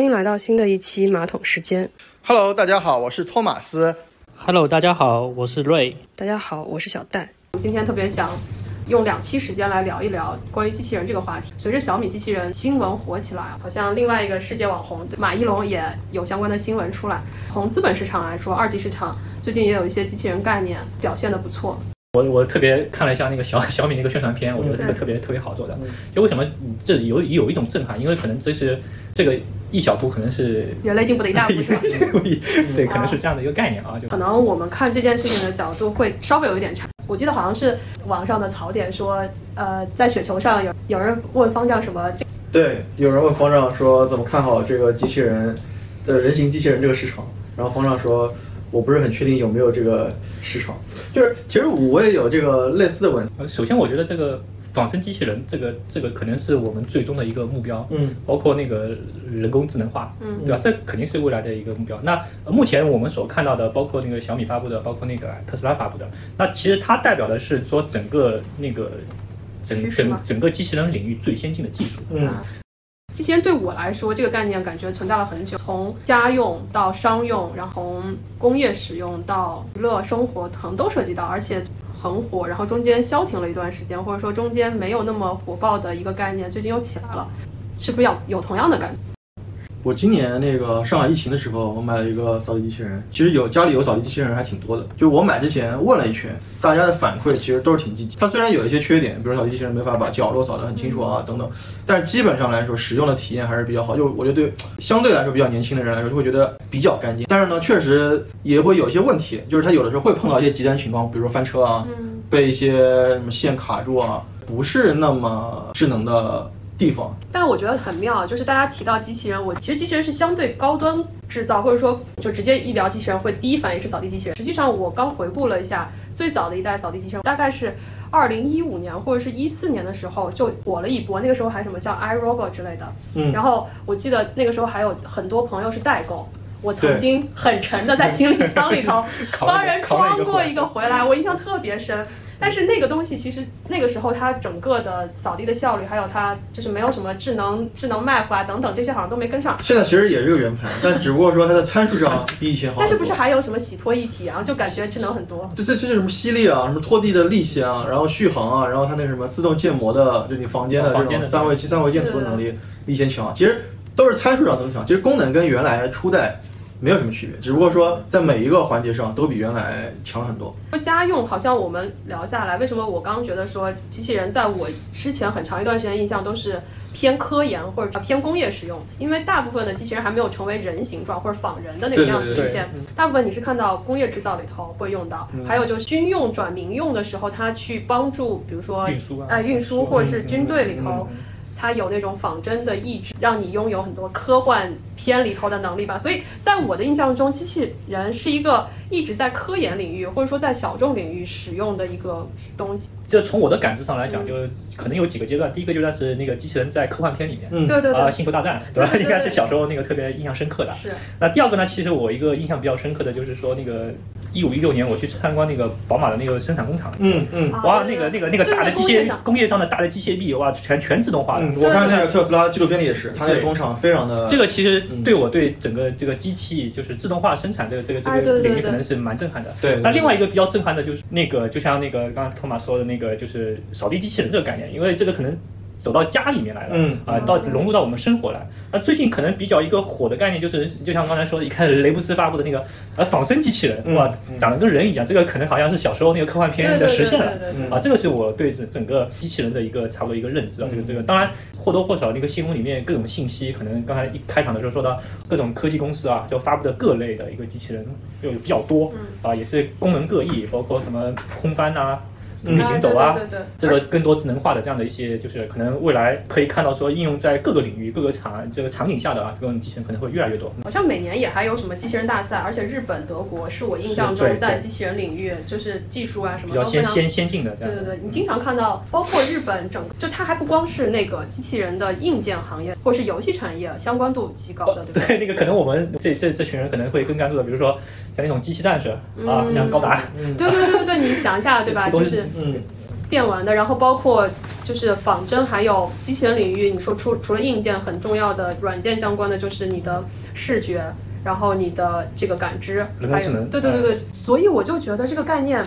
欢迎来到新的一期马桶时间。Hello，大家好，我是托马斯。Hello，大家好，我是瑞。大家好，我是小戴。我们今天特别想用两期时间来聊一聊关于机器人这个话题。随着小米机器人新闻火起来，好像另外一个世界网红马一龙也有相关的新闻出来。从资本市场来说，二级市场最近也有一些机器人概念表现的不错。我我特别看了一下那个小小米那个宣传片，我觉得特别特别特别好做的。就为什么这有有一种震撼？因为可能这是这个一小步，可能是人类进步的一大步是吧？对，可能是这样的一个概念啊。就可能我们看这件事情的角度会稍微有一点差。我记得好像是网上的槽点说，呃，在雪球上有有人问方丈什么，这对，有人问方丈说怎么看好这个机器人的人形机器人这个市场，然后方丈说。我不是很确定有没有这个市场，就是其实我也有这个类似的问题。呃首先，我觉得这个仿生机器人，这个这个可能是我们最终的一个目标。嗯，包括那个人工智能化，嗯对吧？这肯定是未来的一个目标。那呃目前我们所看到的，包括那个小米发布的，包括那个特斯拉发布的，那其实它代表的是说整个那个整整整个机器人领域最先进的技术。嗯，机器人对我来说，这个概念感觉存在了很久，从家用到商用，然后从工业使用到娱乐生活，可能都涉及到，而且很火。然后中间消停了一段时间，或者说中间没有那么火爆的一个概念，最近又起来了，是不是要有同样的感觉？我今年那个上海疫情的时候，我买了一个扫地机器人。其实有家里有扫地机器人还挺多的。就是我买之前问了一圈，大家的反馈其实都是挺积极。它虽然有一些缺点，比如扫地机器人没法把角落扫得很清楚啊等等，但是基本上来说，使用的体验还是比较好。就我觉得对相对来说比较年轻的人来说，就会觉得比较干净。但是呢，确实也会有一些问题，就是它有的时候会碰到一些极端情况，比如说翻车啊，嗯，被一些什么线卡住啊，不是那么智能的地方。但我觉得很妙，就是大家提到机器人，我其实机器人是相对高端制造，或者说就直接一聊机器人会第一反应是扫地机器人。实际上我刚回顾了一下，最早的一代扫地机器人大概是二零一五年或者是一四年的时候就火了一波，那个时候还什么叫 iRobot 之类的。嗯然后我记得那个时候还有很多朋友是代购。我曾经很沉的在行李箱里头帮人装过一个回来，我印象特别深。但是那个东西其实那个时候它整个的扫地的效率，还有它就是没有什么智能智能 map 啊等等这些好像都没跟上。现在其实也是个圆盘，但只不过说它的参数上比以前好。但是不是还有什么洗拖一体啊？就感觉智能很多。这这这是什么吸力啊，什么拖地的力气啊，然后续航啊，然后它那什么自动建模的，就你房间的这种三维三维建图的能力比以前强。其实都是参数上增强，其实功能跟原来初代没有什么区别，只不过说在每一个环节上都比原来强很多。说家用好像我们聊下来，为什么我刚刚觉得说机器人在我之前很长一段时间印象都是偏科研或者偏工业使用，因为大部分的机器人还没有成为人形状或者仿人的那个样子对。对对之前，大部分你是看到工业制造里头会用到，还有就是军用转民用的时候，它去帮助比如说运输啊。哎运输或者是军队里嗯头。它有那种仿真的意志，让你拥有很多科幻片里头的能力吧。所以在我的印象中，机器人是一个一直在科研领域或者说在小众领域使用的一个东西。这从我的感知上来讲，就可能有几个阶段。第一个阶段是那个机器人在科幻片里面，嗯啊，对对啊，星球大战，对吧？应该是小时候那个特别印象深刻的。是那第二个呢，其实我一个印象比较深刻的就是说，那个一五一六年我去参观那个宝马的那个生产工厂，嗯嗯，啊哇，那个那个那个大的机械工业上的大的机械臂，哇，全全自动化的。嗯，我看那个特斯拉纪录片里也是，它那个工厂非常的这个其实嗯对我对整个这个机器就是自动化生产这个这个这个领域可能是蛮震撼的。对。对那另外一个比较震撼的就是那个，就像那个刚刚托马说的那个，就是扫地机器人这个概念，因为这个可能走到家里面来了，嗯啊，到融入到我们生活来。那最近可能比较一个火的概念就是，就像刚才说的，一开始雷布斯发布的那个呃仿生机器人，嗯哇嗯，长得跟人一样，这个可能好像是小时候那个科幻片的实现了。啊，这个是我对整整个机器人的一个差不多一个认知啊，这个这个当然或多或少那个新闻里面各种信息，可能刚才一开场的时候说到各种科技公司啊，就发布的各类的一个机器人就比较多啊，也是功能各异，包括什么空翻呐、独立行走啊，对对对对这个更多智能化的这样的一些，就是可能未来可以看到说应用在各个领域、各个场这个场景下的啊，这种机器人可能会越来越多。好像每年也还有什么机器人大赛，而且日本、德国是我印象中在机器人领域就是技术啊什么都非常。较先先先进的这样。对对对，你经常看到，包括日本整个，就它还不光是那个机器人的硬件行业，或是游戏产业相关度极高的，对吧？对，那个可能我们这这这群人可能会更关注的，比如说像那种机器战士啊，嗯像高达，嗯对对对对对，你想一下，对吧？都就是是嗯电玩的，然后包括就就是仿真还有机器人领域，你说除除了硬件很重要的软件相关的，就是你的视觉，然后你的这个感知，还有对对对对，所以我就觉得这个概念。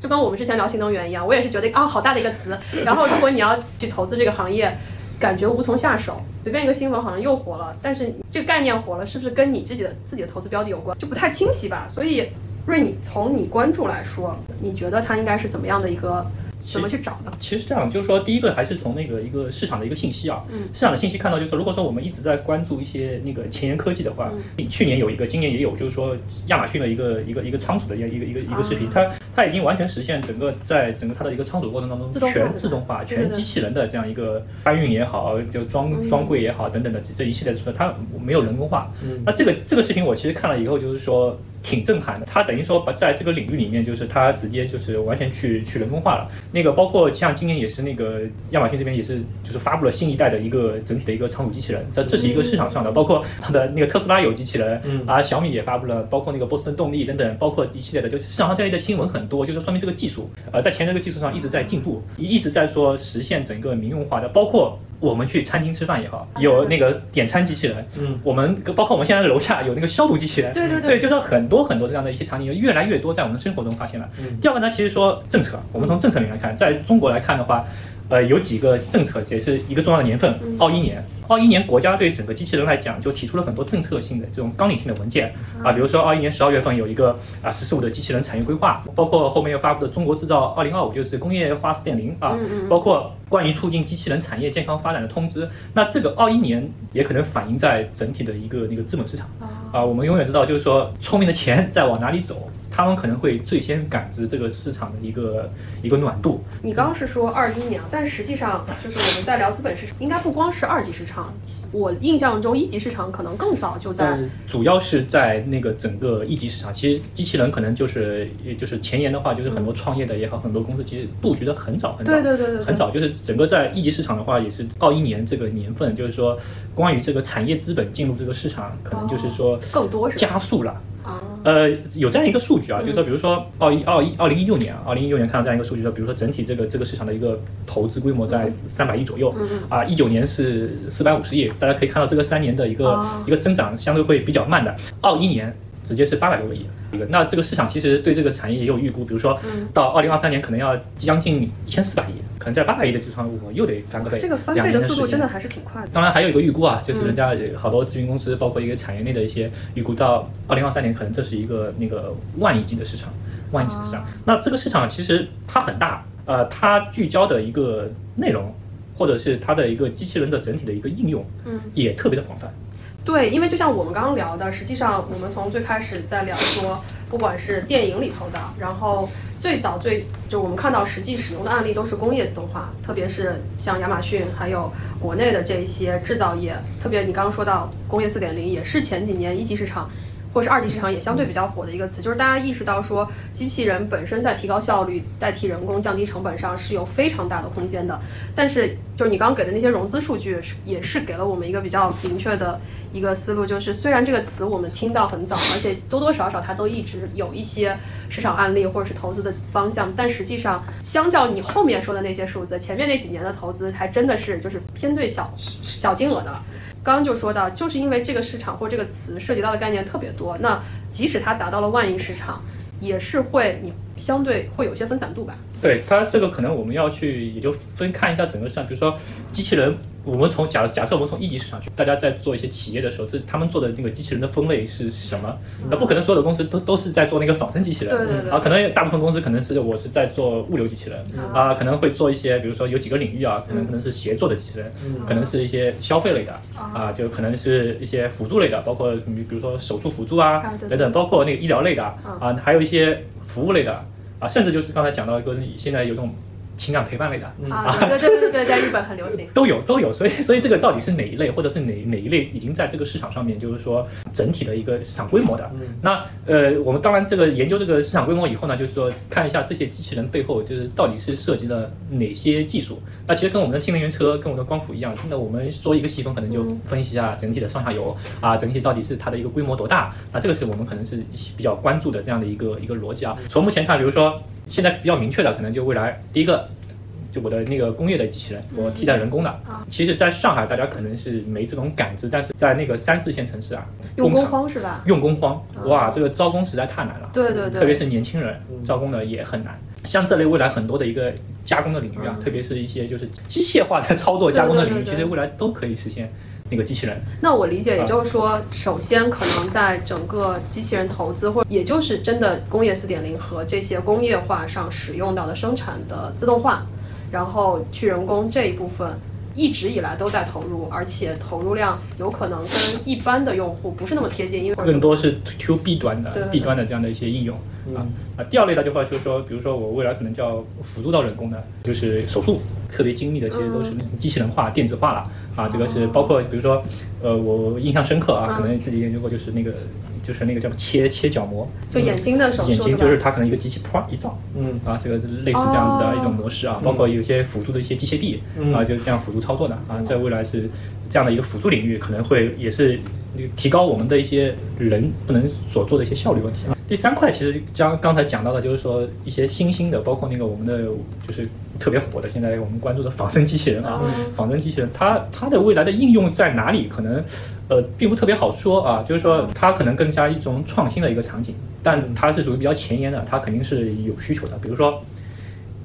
就跟我们之前聊新能源一样，我也是觉得啊，好大的一个词。然后如果你要去投资这个行业，感觉无从下手。随便一个新闻好像又火了，但是这个概念火了，是不是跟你自己的自己的投资标的有关？就不太清晰吧。所以，瑞，你从你关注来说，你觉得它应该是怎么样的一个，怎么去找的？其实这样，就是说，第一个还是从那个一个市场的一个信息啊，嗯市场的信息看到，就是说，如果说我们一直在关注一些那个前沿科技的话，去年有一个，今年也有，就是说亚马逊的一个一个一个仓储的一个一个一个一个视频，它它已经完全实现整个在整个它的一个仓储过程当中全自动化、全机器人的这样一个搬运也好，就装装柜也好等等的这这一系列的，它没有人工化。那这个这个视频我其实看了以后，就是说挺震撼的。它等于说把在这个领域里面，就是它直接就是完全去去人工化了。那个包括像今年也是那个亚马逊这边也是就是发布了新一代的一个整体的一个仓储机器人，这这是一个市场上的，包括它的那个特斯拉有机器人，啊小米也发布了，包括那个波士顿动力等等，包括一系列的，就是市场上这类的新闻很多，就是说明这个技术呃在前这个技术上一直在进步，一一直在说实现整个民用化的，包括。我们去餐厅吃饭也好，有那个点餐机器人，嗯，我们包括我们现在楼下有那个消毒机器人，对对对。对，就是很多很多这样的一些场景，越来越多在我们生活中发现了。第二个呢，其实说政策，我们从政策里面来看，在中国来看的话，呃，有几个政策也是一个重要的年份，二一年。二一年，国家对整个机器人来讲，就提出了很多政策性的这种纲领性的文件啊，比如说二一年十二月份有一个啊“十四五”的机器人产业规划，包括后面又发布的《中国制造二零二五》，就是工业化四点零啊，包括关于促进机器人产业健康发展的通知。那这个二一年也可能反映在整体的一个那个资本市场啊，我们永远知道，就是说聪明的钱在往哪里走，他们可能会最先感知这个市场的一个一个暖度。你刚刚是说二一年，但实际上就是我们在聊资本市场，应该不光是二级市场，我印象中一级市场可能更早就在。呃，主要是在那个整个一级市场，其实机器人可能就是，也就是前沿的话，就是很多创业的也好，很多公司其实布局的很早很早，对对对对对很早，就是整个在一级市场的话，也是二一年这个年份，就是说关于这个产业资本进入这个市场，可能就是说更多是加速了。啊，呃，有这样一个数据啊，就是说，比如说二一二一二零一六年啊，二零一六年看到这样一个数据，说，比如说整体这个这个市场的一个投资规模在三百亿左右，啊，一九年是四百五十亿，大家可以看到这个三年的一个、哦。一个增长相对会比较慢的，二一年直接是八百多个亿。一个，那这个市场其实对这个产业也有预估，比如说到二零二三年可能要将近一千四百亿，可能在八百亿的基础上，我又得翻个倍，这个翻倍的速度真的还是挺快的。当然还有一个预估啊，就是人家好多咨询公司，包括一个产业内的一些预估，到二零二三年可能这是一个那个万亿级的市场，万亿级的市场。那这个市场其实它很大，呃，它聚焦的一个内容，或者是它的一个机器人的整体的一个应用，嗯，也特别的广泛。对，因为就像我们刚刚聊的，实际上我们从最开始在聊说，不管是电影里头的，然后最早最就我们看到实际使用的案例都是工业自动化，特别是像亚马逊还有国内的这些制造业，特别你刚刚说到工业四点零，也是前几年一级市场。或是二级市场也相对比较火的一个词，就是大家意识到说，机器人本身在提高效率、代替人工、降低成本上是有非常大的空间的。但是，就是你刚刚给的那些融资数据，是也是给了我们一个比较明确的一个思路，就是虽然这个词我们听到很早，而且多多少少它都一直有一些市场案例或者是投资的方向，但实际上，相较你后面说的那些数字，前面那几年的投资还真的是就是偏对小小金额的了。刚刚就说到，就是因为这个市场或这个词涉及到的概念特别多，那即使它达到了万亿市场，也是会你相对会有些分散度吧。对它这个可能我们要去也就分看一下整个像，比如说机器人，我们从假假设我们从一级市场去，大家在做一些企业的时候，这他们做的那个机器人的分类是什么？那不可能所有的公司都都是在做那个仿生机器人，对对对。啊，可能大部分公司可能是我是在做物流机器人啊，可能会做一些，比如说有几个领域啊，可能可能是协作的机器人，可能是一些消费类的啊，就可能是一些辅助类的，包括你比如说手术辅助啊啊对对。等等，包括那个医疗类的啊，还有一些服务类的啊，甚至就是刚才讲到一个现在有种情感陪伴类的，啊，对对对对对，在日本很流行。都有都有，所以所以这个到底是哪一类，或者是哪哪一类已经在这个市场上面，就是说整体的一个市场规模的。那呃，我们当然这个研究这个市场规模以后呢，就是说看一下这些机器人背后就是到底是涉及了哪些技术。那其实跟我们的新能源车、跟我们的光伏一样，那我们说一个细分，可能就分析一下整体的上下游啊，整体到底是它的一个规模多大。那这个是我们可能是比较关注的这样的一个一个逻辑啊。从目前看，比如说现在比较明确的，可能就未来第一个。就我的那个工业的机器人，我替代人工的。其实，在上海大家可能是没这种感知，但是在那个三四线城市啊，用工荒是吧？用工荒，哇，这个招工实在太难了。对对对，特别是年轻人招工的也很难。像这类未来很多的一个加工的领域啊，特别是一些就是机械化的操作加工的领域，对对对其实未来都可以实现那个机器人。那我理解，也就是说，首先可能在整个机器人投资，或也就是真的工业四点零和这些工业化上使用到的生产的自动化，然后去人工这一部分。一直以来都在投入，而且投入量有可能跟一般的用户不是那么贴近，因为更多是 to B 端的对对对 B 端的这样的一些应用啊啊。第二类的话就是说，比如说我未来可能叫辅助到人工的，就是手术特别精密的，其实都是机器人化、电子化了啊。这个是包括比如说，呃，我印象深刻啊，可能自己研究过，就是那个就是那个叫切切角膜，就眼睛的手术，眼睛就是它可能一个机器啪一照，嗯啊，这个是类似这样子的一种模式啊，包括有些辅助的一些机械臂嗯啊，就这样辅助操作的啊，在未来是这样的一个辅助领域，可能会也是提高我们的一些人不能所做的一些效率问题啊。第三块其实将刚才讲到的，就是说一些新兴的，包括那个我们的就是特别火的，现在我们关注的仿生机器人啊，仿生机器人它它的未来的应用在哪里？可能呃并不特别好说啊，就是说它可能更加一种创新的一个场景，但它是属于比较前沿的，它肯定是有需求的，比如说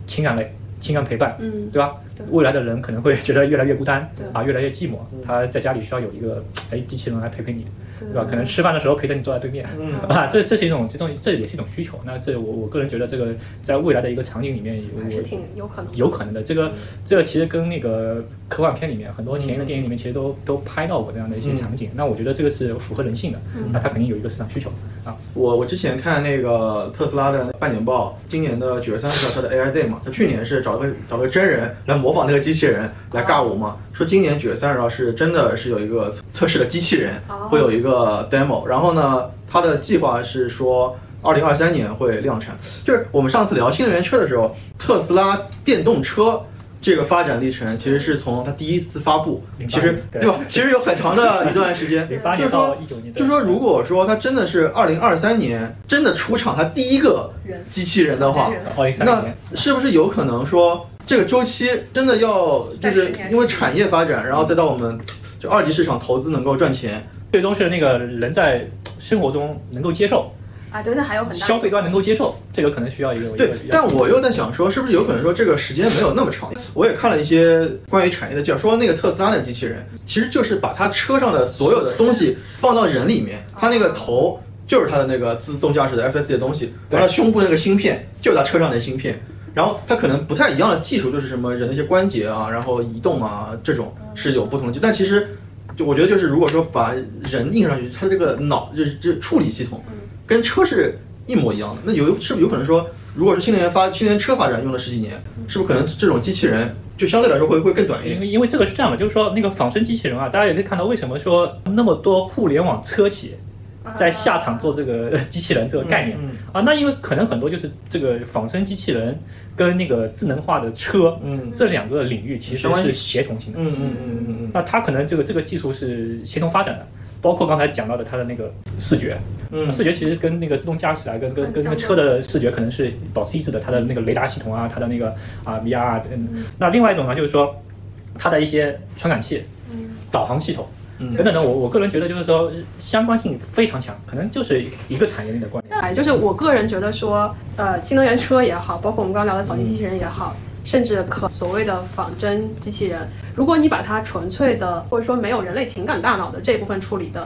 情感类。情感陪伴，嗯对吧？对未来的人可能会觉得越来越孤单对，啊，越来越寂寞。他在家里需要有一个哎机器人来陪陪你，对对吧？可能吃饭的时候陪着你坐在对面，嗯 啊，这这是一种这种这也是一种需求。那这我我个人觉得这个在未来的一个场景里面，还是挺有可能。有可能的。这个这个其实跟那个科幻片里面很多前沿的电影里面其实都都拍到过这样的一些场景。那我觉得这个是符合人性的，那它肯定有一个市场需求啊。我我之前看那个特斯拉的半年报，今年的九月三十号它的 AI Day 嘛，它去年是找了个找了个真人来模仿那个机器人来尬舞嘛，说今年九月三十号是真的是有一个测测试的机器人哦会有一个 demo，然后呢，他的计划是说。二零二三年会量产，就是我们上次聊新能源车的时候，特斯拉电动车这个发展历程，其实是从它第一次发布，其实对对吧？其实有很长的一段时间，就是说就说如果说它真的是二零二三年真的出厂它第一个机器人的话那，是不是有可能说这个周期真的要就是因为产业发展，然后再到我们就二级市场投资能够赚钱？最终是那个人在生活中能够接受，啊，对，那还有很大消费端能够接受，这个可能需要一个对，但我又在想说，是不是有可能说这个时间没有那么长？我也看了一些关于产业的介绍，说那个特斯拉的机器人其实就是把它车上的所有的东西放到人里面，它那个头就是它的那个自动驾驶的 FSD 的东西，完了胸部那个芯片就是它车上的芯片，然后它可能不太一样的技术就是什么人的一些关节啊，然后移动啊这种是有不同的技，但其实就我觉得就是如果说把人印上去，它这个脑就是这处理系统跟车是一模一样的，那有是不是有可能说，如果是新能源发新能源车发展用了十几年，是不是可能这种机器人就相对来说会会更短一点？因为因为这个是这样的，就是说那个仿生机器人啊，大家也可以看到为什么说那么多互联网车企在下场做这个 机器人这个概念、嗯啊，那因为可能很多就是这个仿生机器人跟那个智能化的车，嗯这两个领域其实是协同性的，嗯嗯嗯嗯那它可能这个这个技术是协同发展的。包括刚才讲到的它的那个视觉，嗯。视觉其实跟那个自动驾驶啊，跟跟跟那个车的视觉可能是保持一致的，它的那个雷达系统啊，它的那个啊 VR 啊，嗯，那另外一种呢，就是说它的一些传感器、导航系统。嗯。等等的，我我个人觉得就是说相关性非常强，可能就是一个产业链的关联。哎，就是我个人觉得说，呃，新能源车也好，包括我们刚刚聊的扫地机器人也好，甚至可所谓的仿真机器人，如果你把它纯粹的或者说没有人类情感大脑的这部分处理的。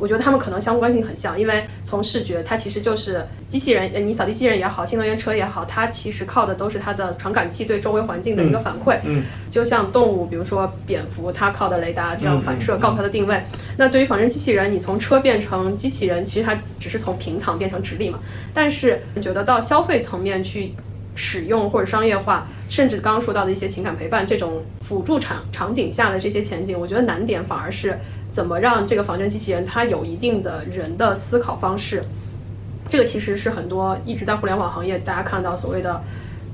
我觉得它们可能相关性很像，因为从视觉，它其实就是机器人，呃，你扫地机器人也好，新能源车也好，它其实靠的都是它的传感器对周围环境的一个反馈。嗯就像动物，比如说蝙蝠，它靠的雷达这样反射告诉它的定位。那对于仿真机器人，你从车变成机器人，其实它只是从平躺变成直立嘛。但是你觉得到消费层面去使用或者商业化，甚至刚刚说到的一些情感陪伴这种辅助场场景下的这些前景，我觉得难点反而是怎么让这个仿真机器人它有一定的人的思考方式。这个其实是很多一直在互联网行业大家看到所谓的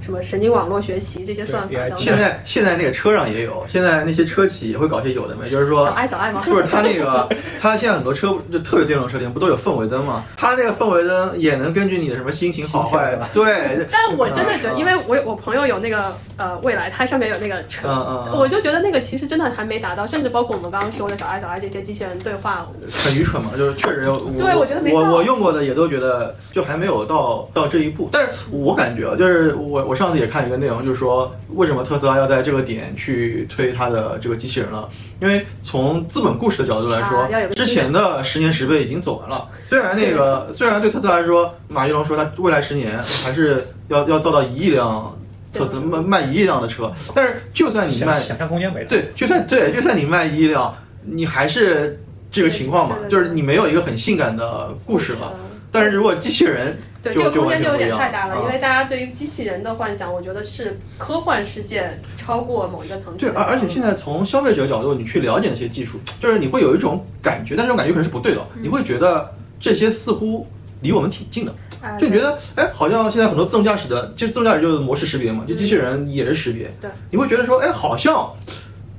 什么神经网络学习这些算法对等等。现在现在那个车上也有，现在那些车企也会搞些有的没，就是说小爱小爱吗？不是它那个，它现在很多车就特别电动车店不都有氛围灯吗？它那个氛围灯也能根据你的什么心情好坏心跳，对。但我真的觉得，嗯因为我我朋友有那个呃未来，它上面有那个车，嗯嗯嗯我就觉得那个其实真的还没达到，甚至包括我们刚刚说的小爱小爱这些机器人对话，很愚蠢嘛，就是确实有，对我觉得没我我用过的也都觉得就还没有到到这一步，但是我感觉啊，就是我我上次也看一个内容，就是说为什么特斯拉要在这个点去推它的这个机器人了？因为从资本故事的角度来说之前的十年十倍已经走完了。虽然那个虽然对特斯拉来说，马云龙说他未来十年还是要要造到一亿辆特斯拉卖卖一亿辆的车，但是就算你卖想想象空间没了。对，就算对，就算你卖一亿辆，你还是这个情况嘛，就是你没有一个很性感的故事了。但是如果机器人对这个空间就有点太大了，啊因为大家对于机器人的幻想，我觉得是科幻世界超过某一个层次对，。而而且现在从消费者角度，你去了解那些技术，就是你会有一种感觉，但这种感觉可能是不对的，嗯你会觉得这些似乎离我们挺近的，哎就你觉得哎，好像现在很多自动驾驶的，就自动驾驶就是模式识别嘛，就机器人也是识别，对，你会觉得说哎，好像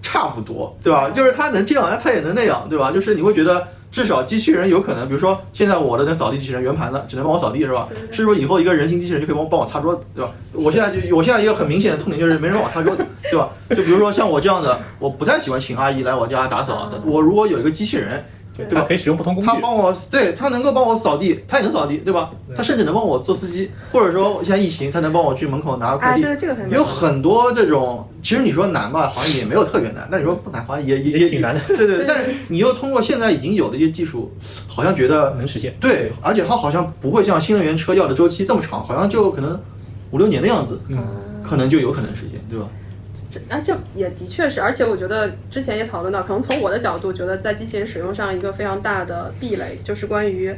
差不多，对吧？就是它能这样，哎，它也能那样，对吧？就是你会觉得。至少机器人有可能，比如说现在我的那扫地机器人圆盘的，只能帮我扫地，是吧？是不是以后一个人形机器人就可以帮我帮我擦桌子，对吧？我现在就我现在一个很明显的痛点就是没人帮我擦桌子，对吧？就比如说像我这样的，我不太喜欢请阿姨来我家打扫的。我如果有一个机器人，对对吧可以使用不同工具他。帮我，对他能够帮我扫地，他也能扫地，对吧？他甚至能帮我做司机，或者说现在疫情，他能帮我去门口拿个快哎，递。对这个很有很多这种，其实你说难吧，好像也没有特别难，但你说不难，好像也也 也挺难的对对，但是你又通过现在已经有的一些技术，好像觉得能实现。对，而且它好像不会像新能源车要的周期这么长，好像就可能五六年的样子，嗯，可能就有可能实现，对吧？这啊，这也的确是，而且我觉得之前也讨论到，可能从我的角度，觉得在机器人使用上一个非常大的壁垒，就是关于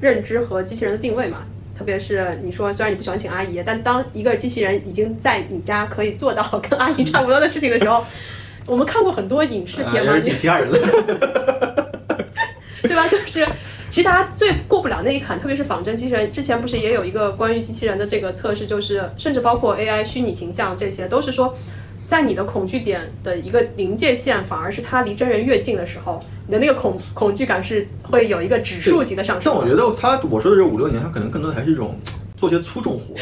认知和机器人的定位嘛。特别是你说，虽然你不喜欢请阿姨，但当一个机器人已经在你家可以做到跟阿姨差不多的事情的时候，我们看过很多影视啊，片嘛，挺吓人的。对吧？就是其实大家最过不了那一坎，特别是仿真机器人。之前不是也有一个关于机器人的这个测试，就是甚至包括 AI 虚拟形象这些，都是说，在你的恐惧点的一个临界线，反而是它离真人越近的时候，你的那个恐恐惧感是会有一个指数级的上升的。但我觉得他我说的这五六年，他可能更多的还是一种做些粗重活，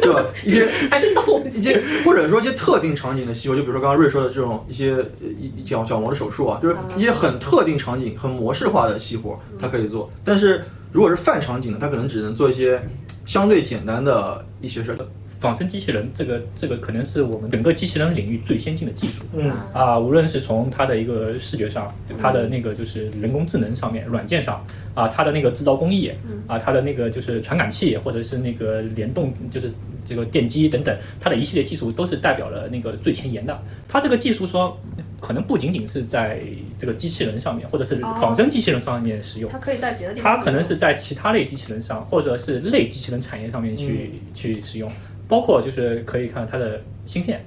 对吧？一些还是动物一系些或者说一些特定场景的细活，就比如说刚刚瑞说的这种一些一角角膜的手术啊，就是一些很特定场景、很模式化的细活，他可以做。但是如果是泛场景的，他可能只能做一些相对简单的一些事儿。仿生机器人这个这个可能是我们整个机器人领域最先进的技术。嗯啊，无论是从它的一个视觉上，它的那个就是人工智能上面、软件上啊，它的那个制造工艺啊，它的那个就是传感器或者是那个联动，就是这个电机等等，它的一系列技术都是代表了那个最前沿的。它这个技术说，可能不仅仅是在这个机器人上面，或者是仿生机器人上面使用它，可以在别的地方。它可能是在其他类机器人上，或者是类机器人产业上面去、去使用，包括就是可以看它的芯片。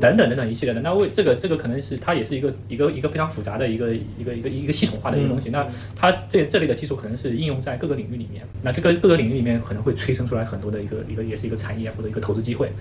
等等等等一系列的，那为这个这个可能是它也是一个一个一个非常复杂的一个一个一个一个系统化的一个东西。那它这这类的技术可能是应用在各个领域里面，那这个各个领域里面可能会催生出来很多的一个一个也是一个产业或者一个投资机会。